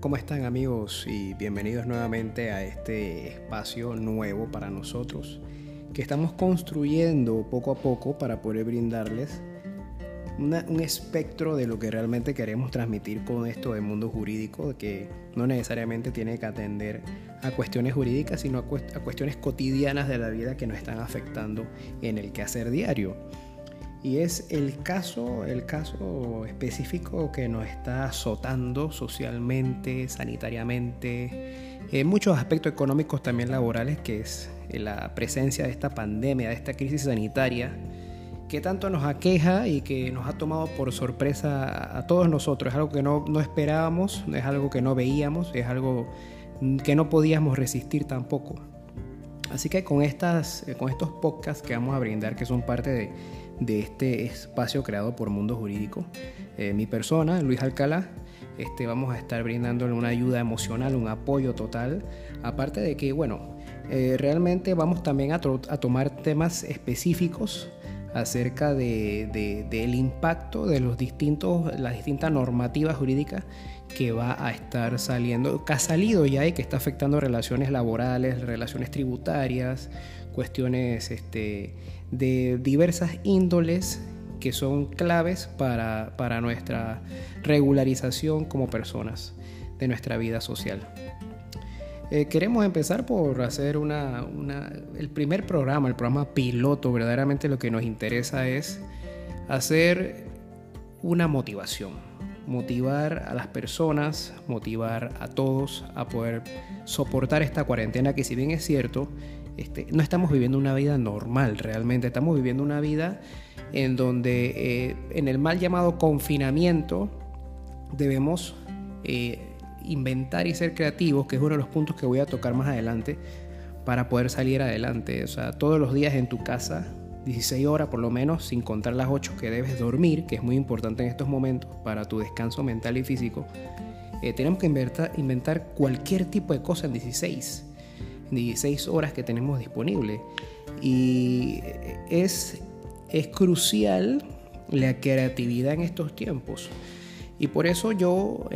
¿Cómo están amigos y bienvenidos nuevamente a este espacio nuevo para nosotros que estamos construyendo poco a poco para poder brindarles un espectro de lo que realmente queremos transmitir con esto del mundo jurídico, que no necesariamente tiene que atender a cuestiones jurídicas, sino a, a cuestiones cotidianas de la vida que nos están afectando en el quehacer diario. Y es el caso, el caso específico que nos está azotando socialmente, sanitariamente, en muchos aspectos económicos también laborales, que es la presencia de esta pandemia, de esta crisis sanitaria, que tanto nos aqueja y que nos ha tomado por sorpresa a todos nosotros. Es algo que no, no esperábamos, es algo que no veíamos, es algo que no podíamos resistir tampoco. Así que con, estas, con estos podcasts que vamos a brindar, que son parte de este espacio creado por Mundo Jurídico. Eh, mi persona, Luis Alcalá, este, vamos a estar brindándole una ayuda emocional, un apoyo total. Aparte de que, bueno, eh, realmente vamos también a, tomar temas específicos acerca de, del impacto de los distintos, las distintas normativas jurídicas que va a estar saliendo, que ha salido ya y que está afectando relaciones laborales, relaciones tributarias, cuestiones este, de diversas índoles que son claves para, nuestra regularización como personas de nuestra vida social. Eh, queremos empezar por hacer una, el primer programa, el programa piloto. Verdaderamente lo que nos interesa es hacer una motivación. Motivar a las personas, motivar a todos a poder soportar esta cuarentena que si bien es cierto, este, no estamos viviendo una vida normal realmente, estamos viviendo una vida en donde eh, en el mal llamado confinamiento debemos eh, inventar y ser creativos, que es uno de los puntos que voy a tocar más adelante, para poder salir adelante. O sea, todos los días en tu casa, 16 horas por lo menos, sin contar las 8 que debes dormir, que es muy importante en estos momentos para tu descanso mental y físico. Eh, tenemos que inventar, cualquier tipo de cosa en 16 16 horas que tenemos disponible. Y es, es crucial la creatividad en estos tiempos. Y por eso yo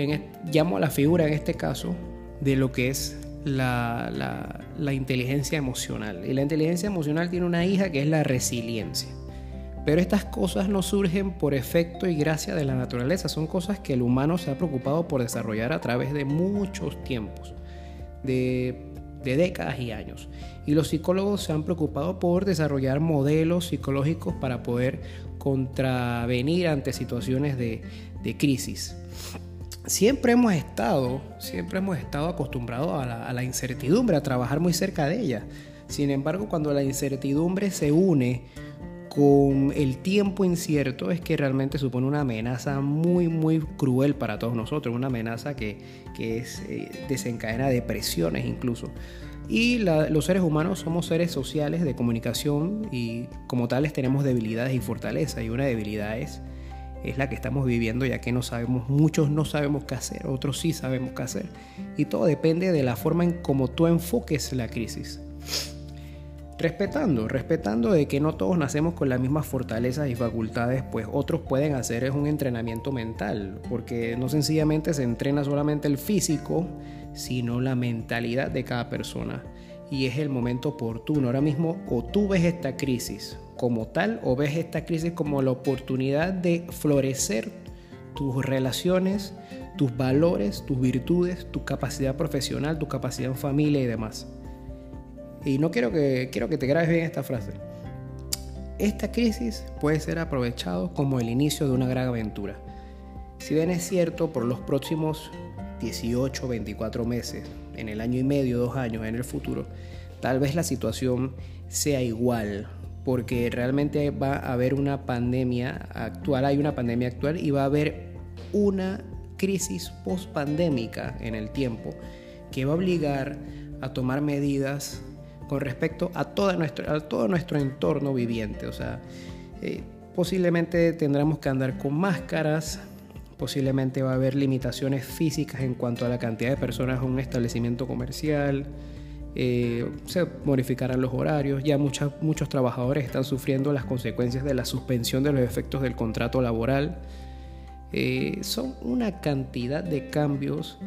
llamo a la figura en este caso de lo que es la, la, inteligencia emocional. Y la inteligencia emocional tiene una hija que es la resiliencia. Pero estas cosas no surgen por efecto y gracia de la naturaleza, son cosas que el humano se ha preocupado por desarrollar a través de muchos tiempos, de de décadas y años. Y los psicólogos se han preocupado por desarrollar modelos psicológicos para poder contravenir ante situaciones de, crisis. Siempre hemos estado, siempre hemos estado acostumbrados a la, incertidumbre, a trabajar muy cerca de ella. Sin embargo, cuando la incertidumbre se une con el tiempo incierto es que realmente supone una amenaza muy, muy cruel para todos nosotros, una amenaza que, que es, eh, desencadena depresiones incluso. Y los seres humanos somos seres sociales de comunicación y como tales tenemos debilidades y fortalezas y una debilidad es, es la que estamos viviendo ya que no sabemos, muchos no sabemos qué hacer, otros sí sabemos qué hacer. Y todo depende de la forma en cómo tú enfoques la crisis. Respetando, respetando de que no todos nacemos con las mismas fortalezas y facultades, pues otros pueden hacer es un entrenamiento mental, porque no sencillamente se entrena solamente el físico, sino la mentalidad de cada persona. Y es el momento oportuno. Ahora mismo o tú ves esta crisis como tal o ves esta crisis como la oportunidad de florecer tus relaciones, tus valores, tus virtudes, tu capacidad profesional, tu capacidad en familia y demás. Y no quiero que, quiero que te grabes bien esta frase. Esta crisis puede ser aprovechado como el inicio de una gran aventura. Si bien es cierto, por los próximos 18, 24 meses, en el año y medio, dos años, en el futuro, tal vez la situación sea igual, porque realmente va a haber una pandemia actual, hay una pandemia actual y va a haber una crisis post-pandémica en el tiempo que va a obligar a tomar medidas con respecto a, toda nuestro, todo nuestro entorno viviente. O sea, eh, posiblemente tendremos que andar con máscaras, posiblemente va a haber limitaciones físicas en cuanto a la cantidad de personas en un establecimiento comercial. Eh, se modificarán los horarios, ya muchos trabajadores están sufriendo las consecuencias de la suspensión de los efectos del contrato laboral. Eh, son una cantidad de cambios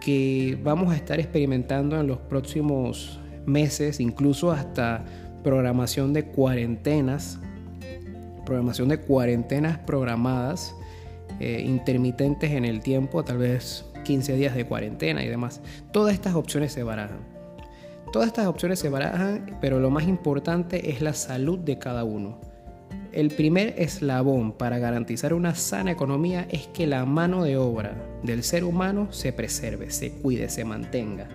que vamos a estar experimentando en los próximos meses, incluso hasta programación de cuarentenas, programación de cuarentenas programadas, eh, intermitentes en el tiempo, tal vez 15 días de cuarentena y demás. Todas estas opciones se barajan. Todas estas opciones se barajan, pero lo más importante es la salud de cada uno. El primer eslabón para garantizar una sana economía es que la mano de obra del ser humano se preserve, se cuide, se mantenga,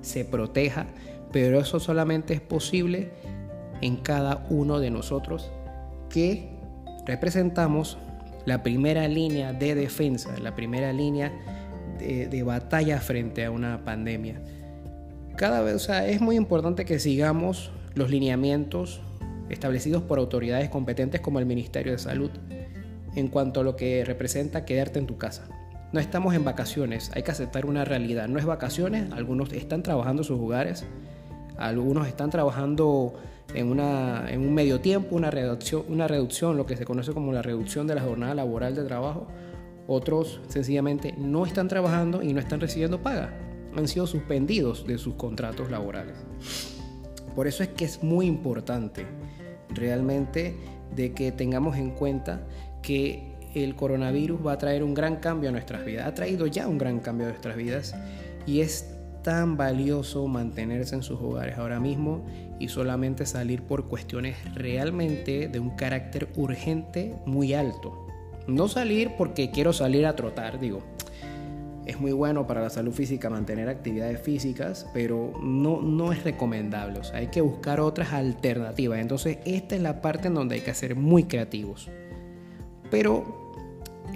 se proteja, pero eso solamente es posible en cada uno de nosotros que representamos la primera línea de defensa, la primera línea de, batalla frente a una pandemia. Cada vez, o sea, es muy importante que sigamos los lineamientos establecidos por autoridades competentes como el Ministerio de Salud en cuanto a lo que representa quedarte en tu casa. No estamos en vacaciones, hay que aceptar una realidad. No es vacaciones, algunos están trabajando en sus hogares, algunos están trabajando en, una, en un medio tiempo, una reducción, una reducción, lo que se conoce como la reducción de la jornada laboral de trabajo. Otros sencillamente no están trabajando y no están recibiendo paga. Han sido suspendidos de sus contratos laborales. Por eso es que es muy importante realmente de que tengamos en cuenta que el coronavirus va a traer un gran cambio a nuestras vidas. Ha traído ya un gran cambio a nuestras vidas y es tan valioso mantenerse en sus hogares ahora mismo y solamente salir por cuestiones realmente de un carácter urgente muy alto. No salir porque quiero salir a trotar, digo. Es muy bueno para la salud física mantener actividades físicas, pero no, no es recomendable. O sea, hay que buscar otras alternativas. Entonces, esta es la parte en donde hay que ser muy creativos. Pero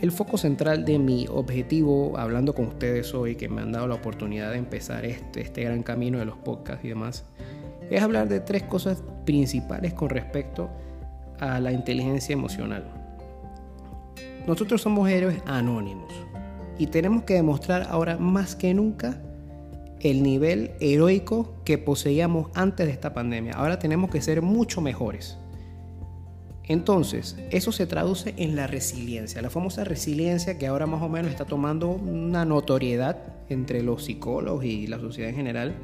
el foco central de mi objetivo, hablando con ustedes hoy, que me han dado la oportunidad de empezar este, este gran camino de los podcasts y demás, es hablar de tres cosas principales con respecto a la inteligencia emocional. Nosotros somos héroes anónimos y tenemos que demostrar ahora más que nunca el nivel heroico que poseíamos antes de esta pandemia. Ahora tenemos que ser mucho mejores. Entonces, eso se traduce en la resiliencia, la famosa resiliencia que ahora más o menos está tomando una notoriedad entre los psicólogos y la sociedad en general.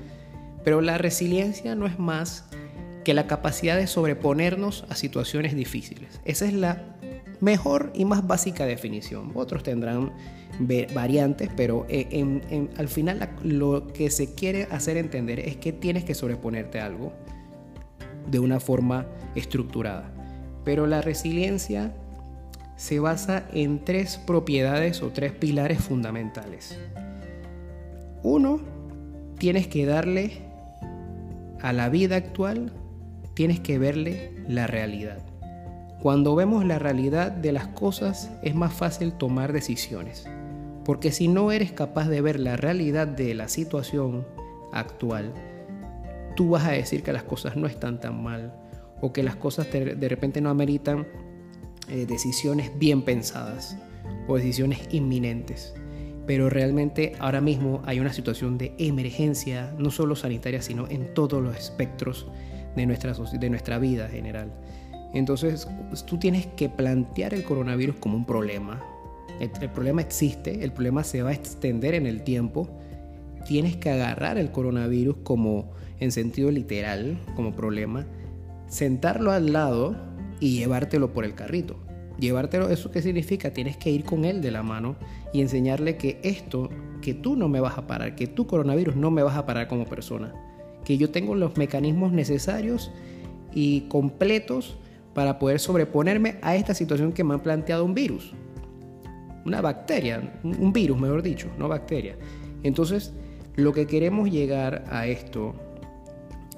Pero la resiliencia no es más que la capacidad de sobreponernos a situaciones difíciles. Esa es la mejor y más básica definición. Otros tendrán variantes, pero eh, al final lo que se quiere hacer entender es que tienes que sobreponerte a algo de una forma estructurada. Pero la resiliencia se basa en tres propiedades o tres pilares fundamentales. Uno, tienes que darle a la vida actual, tienes que verle la realidad. Cuando vemos la realidad de las cosas es más fácil tomar decisiones. Porque si no eres capaz de ver la realidad de la situación actual, tú vas a decir que las cosas no están tan mal o que las cosas de repente no ameritan eh, decisiones bien pensadas o decisiones inminentes. Pero realmente ahora mismo hay una situación de emergencia, no solo sanitaria, sino en todos los espectros de nuestra, de nuestra vida general. Entonces tú tienes que plantear el coronavirus como un problema. El, problema existe, el problema se va a extender en el tiempo. Tienes que agarrar el coronavirus como en sentido literal, como problema sentarlo al lado y llevártelo por el carrito. Llevártelo, ¿eso qué significa? Tienes que ir con él de la mano y enseñarle que esto, que tú no me vas a parar, que tu coronavirus no me vas a parar como persona, que yo tengo los mecanismos necesarios y completos para poder sobreponerme a esta situación que me ha planteado un virus. Una bacteria, un virus mejor dicho, no bacteria. Entonces, lo que queremos llegar a esto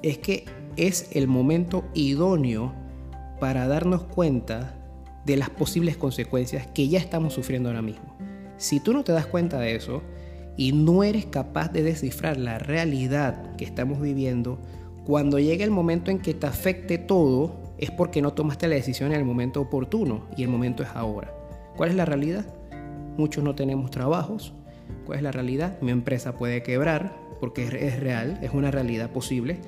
es que es el momento idóneo para darnos cuenta de las posibles consecuencias que ya estamos sufriendo ahora mismo. Si tú no te das cuenta de eso y no eres capaz de descifrar la realidad que estamos viviendo, cuando llegue el momento en que te afecte todo, es porque no tomaste la decisión en el momento oportuno y el momento es ahora. ¿Cuál es la realidad? Muchos no tenemos trabajos. ¿Cuál es la realidad? Mi empresa puede quebrar porque es real, es una realidad posible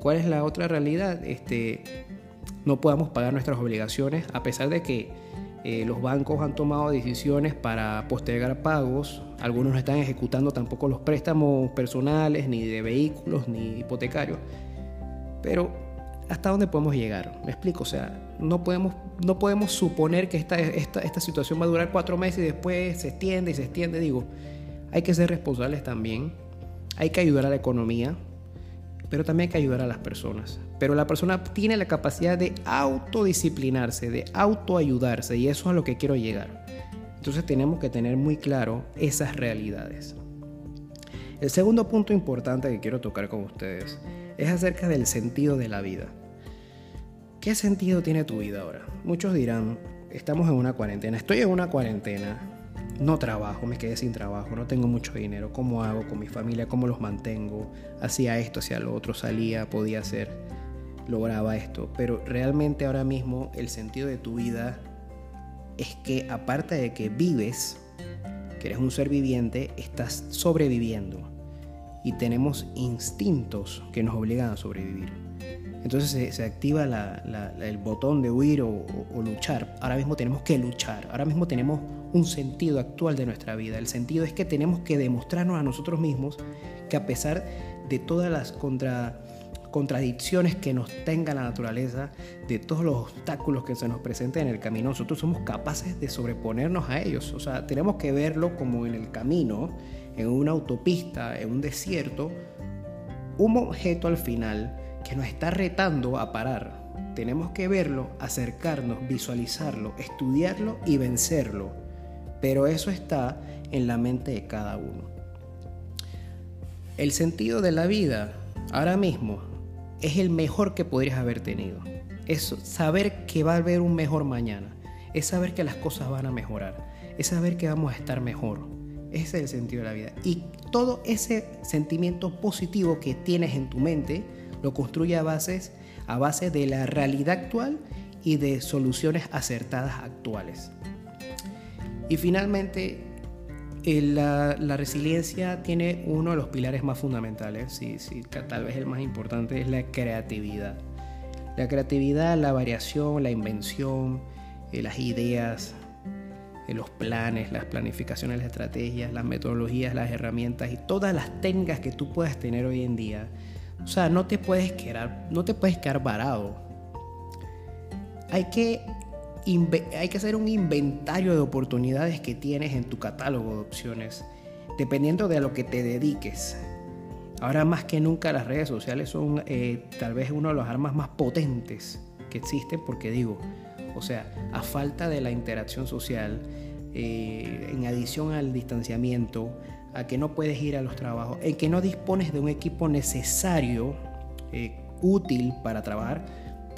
¿Cuál es la otra realidad? Este, no podamos pagar nuestras obligaciones a pesar de que Eh, los bancos han tomado decisiones para postergar pagos. Algunos no están ejecutando tampoco los préstamos personales, ni de vehículos, ni hipotecarios. Pero, ¿hasta dónde podemos llegar? Me explico, o sea, no podemos, no podemos suponer que esta, esta, esta situación va a durar cuatro meses y después se extiende y se extiende. Digo, hay que ser responsables también. Hay que ayudar a la economía, pero también hay que ayudar a las personas. Pero la persona tiene la capacidad de autodisciplinarse, de autoayudarse, y eso es a lo que quiero llegar. Entonces tenemos que tener muy claro esas realidades. El segundo punto importante que quiero tocar con ustedes es acerca del sentido de la vida. ¿Qué sentido tiene tu vida ahora? Muchos dirán, estamos en una cuarentena, estoy en una cuarentena, no trabajo, me quedé sin trabajo, no tengo mucho dinero, ¿cómo hago con mi familia? ¿Cómo los mantengo? Hacía esto, hacía lo otro, salía, podía hacer, lograba esto. Pero realmente ahora mismo el sentido de tu vida es que aparte de que vives, que eres un ser viviente, estás sobreviviendo. Y tenemos instintos que nos obligan a sobrevivir. Entonces se, activa el botón de huir o, luchar. Ahora mismo tenemos que luchar. Ahora mismo tenemos un sentido actual de nuestra vida. El sentido es que tenemos que demostrarnos a nosotros mismos que a pesar de todas las contradicciones que nos tenga la naturaleza, de todos los obstáculos que se nos presenten en el camino, nosotros somos capaces de sobreponernos a ellos. O sea, tenemos que verlo como en el camino, en una autopista, en un desierto, un objeto al final que nos está retando a parar. Tenemos que verlo, acercarnos, visualizarlo, estudiarlo y vencerlo. Pero eso está en la mente de cada uno. El sentido de la vida ahora mismo es el mejor que podrías haber tenido. Es saber que va a haber un mejor mañana. Es saber que las cosas van a mejorar. Es saber que vamos a estar mejor. Ese es el sentido de la vida. Y todo ese sentimiento positivo que tienes en tu mente, lo construye a, bases, a base de la realidad actual y de soluciones acertadas actuales. Y finalmente, la, resiliencia tiene uno de los pilares más fundamentales, sí, sí, tal vez el más importante, es la creatividad. La creatividad, la variación, la invención, eh, las ideas, eh, los planes, las planificaciones, las estrategias, las metodologías, las herramientas y todas las técnicas que tú puedas tener hoy en día o sea, no te puedes quedar, no te puedes quedar varado. Hay que, hay que hacer un inventario de oportunidades que tienes en tu catálogo de opciones, dependiendo de a lo que te dediques. Ahora más que nunca las redes sociales son eh, tal vez una de las armas más potentes que existen porque digo, o sea, a falta de la interacción social, eh, en adición al distanciamiento, a que no puedes ir a los trabajos, en que no dispones de un equipo necesario, eh, útil para trabajar,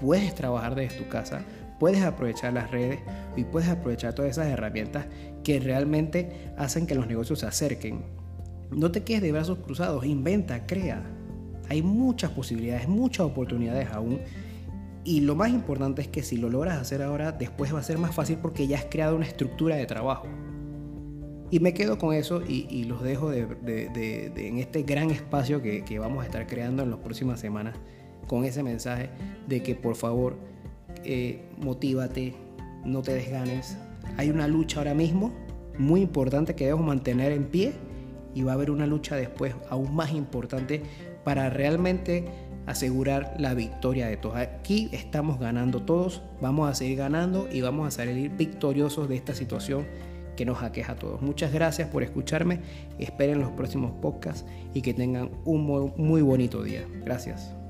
puedes trabajar desde tu casa, puedes aprovechar las redes y puedes aprovechar todas esas herramientas que realmente hacen que los negocios se acerquen. No te quedes de brazos cruzados, inventa, crea. Hay muchas posibilidades, muchas oportunidades aún. Y lo más importante es que si lo logras hacer ahora, después va a ser más fácil porque ya has creado una estructura de trabajo. Y me quedo con eso y, los dejo en este gran espacio que, vamos a estar creando en las próximas semanas con ese mensaje de que por favor eh, motívate, no te desganes. Hay una lucha ahora mismo muy importante que debemos mantener en pie y va a haber una lucha después aún más importante para realmente asegurar la victoria de todos. Aquí estamos ganando todos, vamos a seguir ganando y vamos a salir victoriosos de esta situación que nos aqueja a todos. Muchas gracias por escucharme, esperen los próximos podcasts y que tengan un muy bonito día. Gracias.